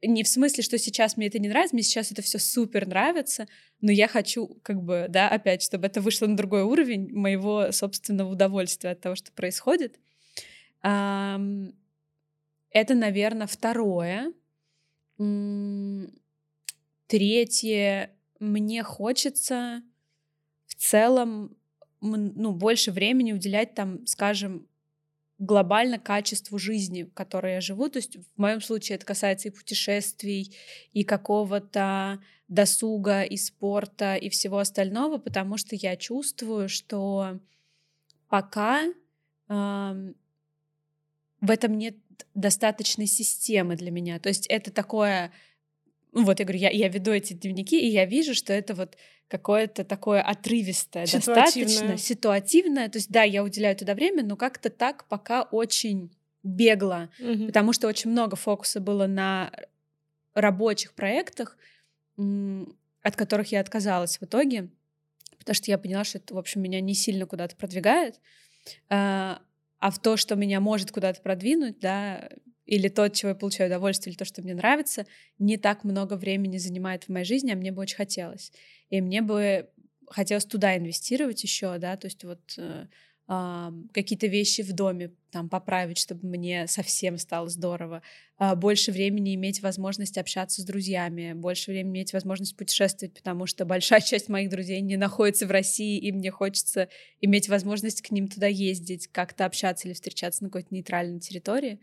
B: Не в смысле, что сейчас мне это не нравится, мне сейчас это все супер нравится, но я хочу, как бы, да, опять, чтобы это вышло на другой уровень моего собственного удовольствия от того, что происходит. Это, наверное, второе. Третье, мне хочется в целом ну, больше времени уделять там, скажем, глобально качеству жизни, в которой я живу. То есть в моем случае это касается и путешествий, и какого-то досуга, и спорта, и всего остального, потому что я чувствую, что пока э, в этом нет достаточной системы для меня. То есть это такое ну, вот я говорю, я, я веду эти дневники, и я вижу, что это вот какое-то такое отрывистое, достаточно ситуативное. То есть, да, я уделяю туда время, но как-то так пока очень бегло, угу. потому что очень много фокуса было на рабочих проектах, от которых я отказалась в итоге, потому что я поняла, что это, в общем, меня не сильно куда-то продвигает. А, а в то, что меня может куда-то продвинуть, да, или то, от чего я получаю удовольствие, или то, что мне нравится, не так много времени занимает в моей жизни, а мне бы очень хотелось. И мне бы хотелось туда инвестировать еще, да, то есть вот э, а, какие-то вещи в доме там поправить, чтобы мне совсем стало здорово, а, больше времени иметь возможность общаться с друзьями, больше времени иметь возможность путешествовать, потому что большая часть моих друзей не находится в России, и мне хочется иметь возможность к ним туда ездить, как-то общаться или встречаться на какой-то нейтральной территории.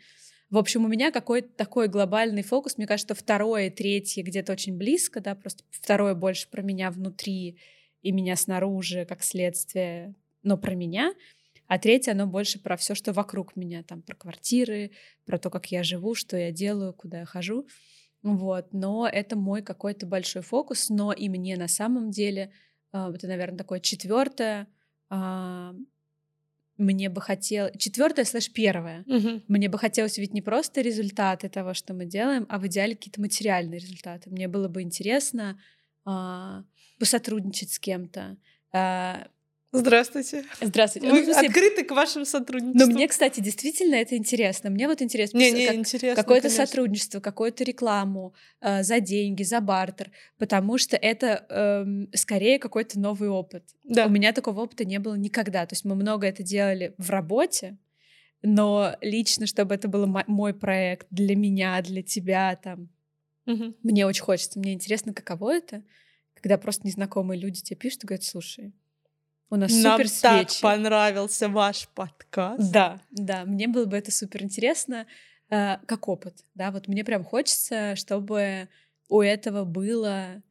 B: В общем, у меня какой-то такой глобальный фокус. Мне кажется, второе, третье где-то очень близко, да, просто второе больше про меня внутри и меня снаружи, как следствие, но про меня — а третье, оно больше про все, что вокруг меня, там, про квартиры, про то, как я живу, что я делаю, куда я хожу. Вот, но это мой какой-то большой фокус, но и мне на самом деле, а, это, наверное, такое четвертое, а, мне бы хотелось... Четвертое слэш первое.
A: Угу.
B: Мне бы хотелось увидеть не просто результаты того, что мы делаем, а в идеале какие-то материальные результаты. Мне было бы интересно а, посотрудничать с кем-то, а,
A: Здравствуйте.
B: Здравствуйте.
A: Мы ну, смысле... открыты к вашим сотрудничеству.
B: Но мне, кстати, действительно это интересно. Мне вот интересно,
A: не, не, как, интересно
B: какое-то сотрудничество, какую-то рекламу э, за деньги, за бартер, потому что это э, скорее какой-то новый опыт.
A: Да.
B: У меня такого опыта не было никогда. То есть мы много это делали в работе, но лично, чтобы это был мой проект для меня, для тебя, там,
A: угу.
B: мне очень хочется. Мне интересно, каково это, когда просто незнакомые люди тебе пишут и говорят, слушай, у нас
A: Нам
B: супер
A: так
B: свечи.
A: понравился ваш подкаст.
B: Да, да, мне было бы это супер интересно, э, как опыт, да, вот мне прям хочется, чтобы у этого было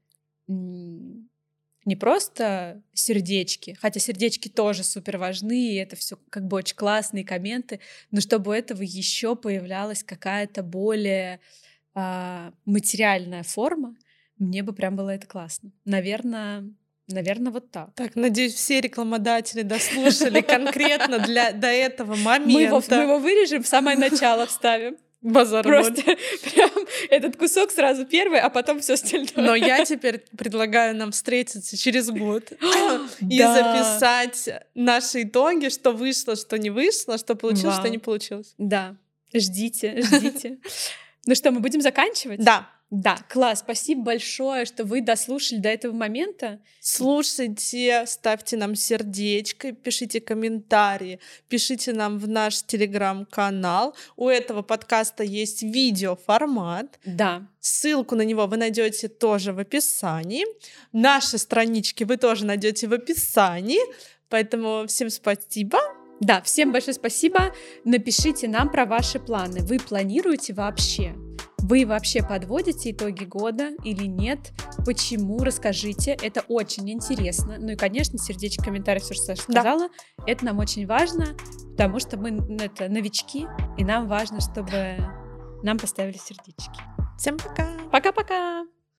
B: не просто сердечки, хотя сердечки тоже супер важны, и это все как бы очень классные комменты, но чтобы у этого еще появлялась какая-то более э, материальная форма, мне бы прям было это классно. Наверное, Наверное, вот так.
A: Так, надеюсь, все рекламодатели дослушали конкретно для до этого момента.
B: Мы его, мы его вырежем, в самое начало вставим.
A: Базар
B: Просто прям этот кусок сразу первый, а потом все остальное.
A: Но я теперь предлагаю нам встретиться через год и записать наши итоги, что вышло, что не вышло, что получилось, что не получилось.
B: Да, ждите, ждите. Ну что, мы будем заканчивать?
A: Да.
B: Да, класс. Спасибо большое, что вы дослушали до этого момента.
A: Слушайте, ставьте нам сердечко, пишите комментарии, пишите нам в наш телеграм-канал. У этого подкаста есть видеоформат.
B: Да.
A: Ссылку на него вы найдете тоже в описании. Наши странички вы тоже найдете в описании. Поэтому всем спасибо.
B: Да, всем большое спасибо. Напишите нам про ваши планы. Вы планируете вообще? Вы вообще подводите итоги года или нет? Почему? Расскажите. Это очень интересно. Ну и, конечно, сердечко комментарий, все, что Саша сказала. Да. Это нам очень важно, потому что мы это новички, и нам важно, чтобы нам поставили сердечки.
A: Всем пока!
B: Пока-пока!